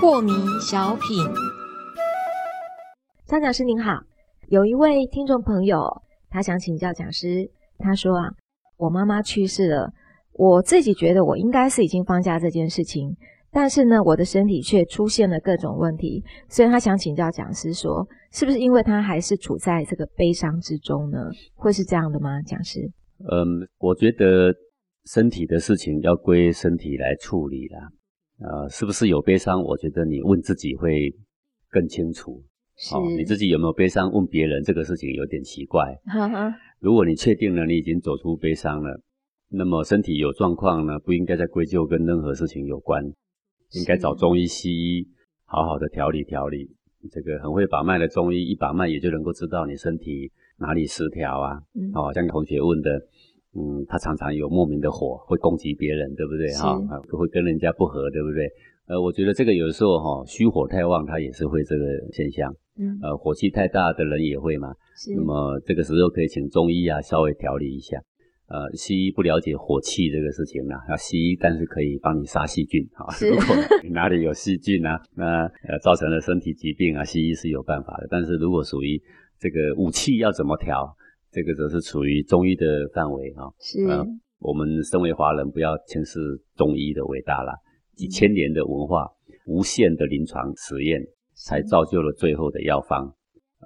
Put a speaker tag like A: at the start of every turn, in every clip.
A: 破迷小品，张讲师您好，有一位听众朋友，他想请教讲师，他说啊，我妈妈去世了，我自己觉得我应该是已经放下这件事情，但是呢，我的身体却出现了各种问题，所以他想请教讲师说，是不是因为他还是处在这个悲伤之中呢？会是这样的吗？讲师？
B: 嗯，我觉得身体的事情要归身体来处理啦。呃，是不是有悲伤？我觉得你问自己会更清楚。
A: 是，
B: 你自己有没有悲伤？问别人这个事情有点奇怪。如果你确定了你已经走出悲伤了，那么身体有状况呢，不应该再归咎跟任何事情有关，应该找中医、西医好好的调理调理。这个很会把脉的中医，一把脉也就能够知道你身体哪里失调啊。哦，像同学问的。嗯，他常常有莫名的火，会攻击别人，对不对？哈，会跟人家不和，对不对？呃，我觉得这个有时候哈，虚火太旺，他也是会这个现象。嗯，呃，火气太大的人也会嘛。是。那么这个时候可以请中医啊，稍微调理一下。呃，西医不了解火气这个事情呢，啊，西医但是可以帮你杀细菌。哈，如果哪里有细菌啊，那呃造成了身体疾病啊，西医是有办法的。但是如果属于这个武器要怎么调？这个则是处于中医的范围哈，
A: 是，
B: 我们身为华人，不要轻视中医的伟大啦。几千年的文化，无限的临床实验，才造就了最后的药方。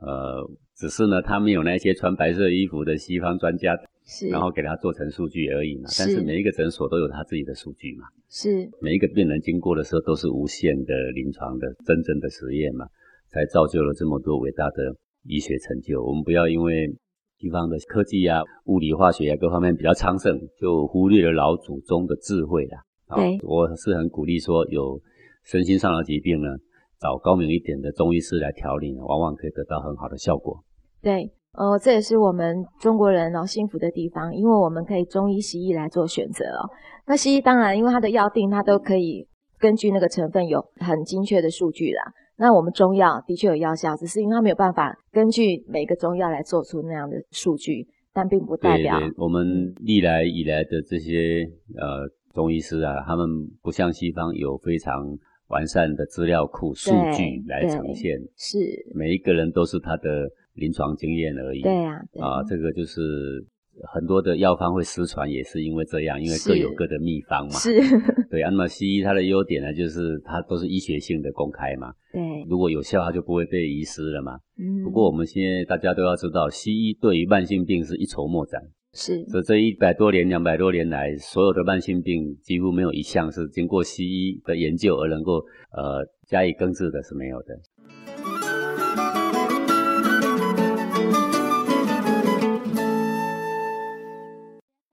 B: 呃，只是呢，他们有那些穿白色衣服的西方专家，
A: 是，
B: 然后给他做成数据而已嘛。但是每一个诊所都有他自己的数据嘛，
A: 是，
B: 每一个病人经过的时候都是无限的临床的真正的实验嘛，才造就了这么多伟大的医学成就。我们不要因为。地方的科技啊、物理、化学啊各方面比较昌盛，就忽略了老祖宗的智慧啦。
A: 对，
B: 我是很鼓励说，有身心上的疾病呢，找高明一点的中医师来调理呢，往往可以得到很好的效果。
A: 对，呃，这也是我们中国人哦幸福的地方，因为我们可以中医、西医来做选择哦。那西医当然，因为它的药定，它都可以根据那个成分有很精确的数据啦。那我们中药的确有药效，只是因为它没有办法根据每个中药来做出那样的数据，但并不代表
B: 我们历来以来的这些呃中医师啊，他们不像西方有非常完善的资料库数据来呈现，
A: 是
B: 每一个人都是他的临床经验而已。
A: 对啊，
B: 啊，这个就是。很多的药方会失传，也是因为这样，因为各有各的秘方嘛。
A: 是，
B: 对。那么西医它的优点呢，就是它都是医学性的公开嘛。
A: 对。
B: 如果有效，它就不会被遗失了嘛。嗯。不过我们现在大家都要知道，西医对于慢性病是一筹莫展。
A: 是。
B: 所以这一百多年、两百多年来，所有的慢性病几乎没有一项是经过西医的研究而能够呃加以根治的，是没有的。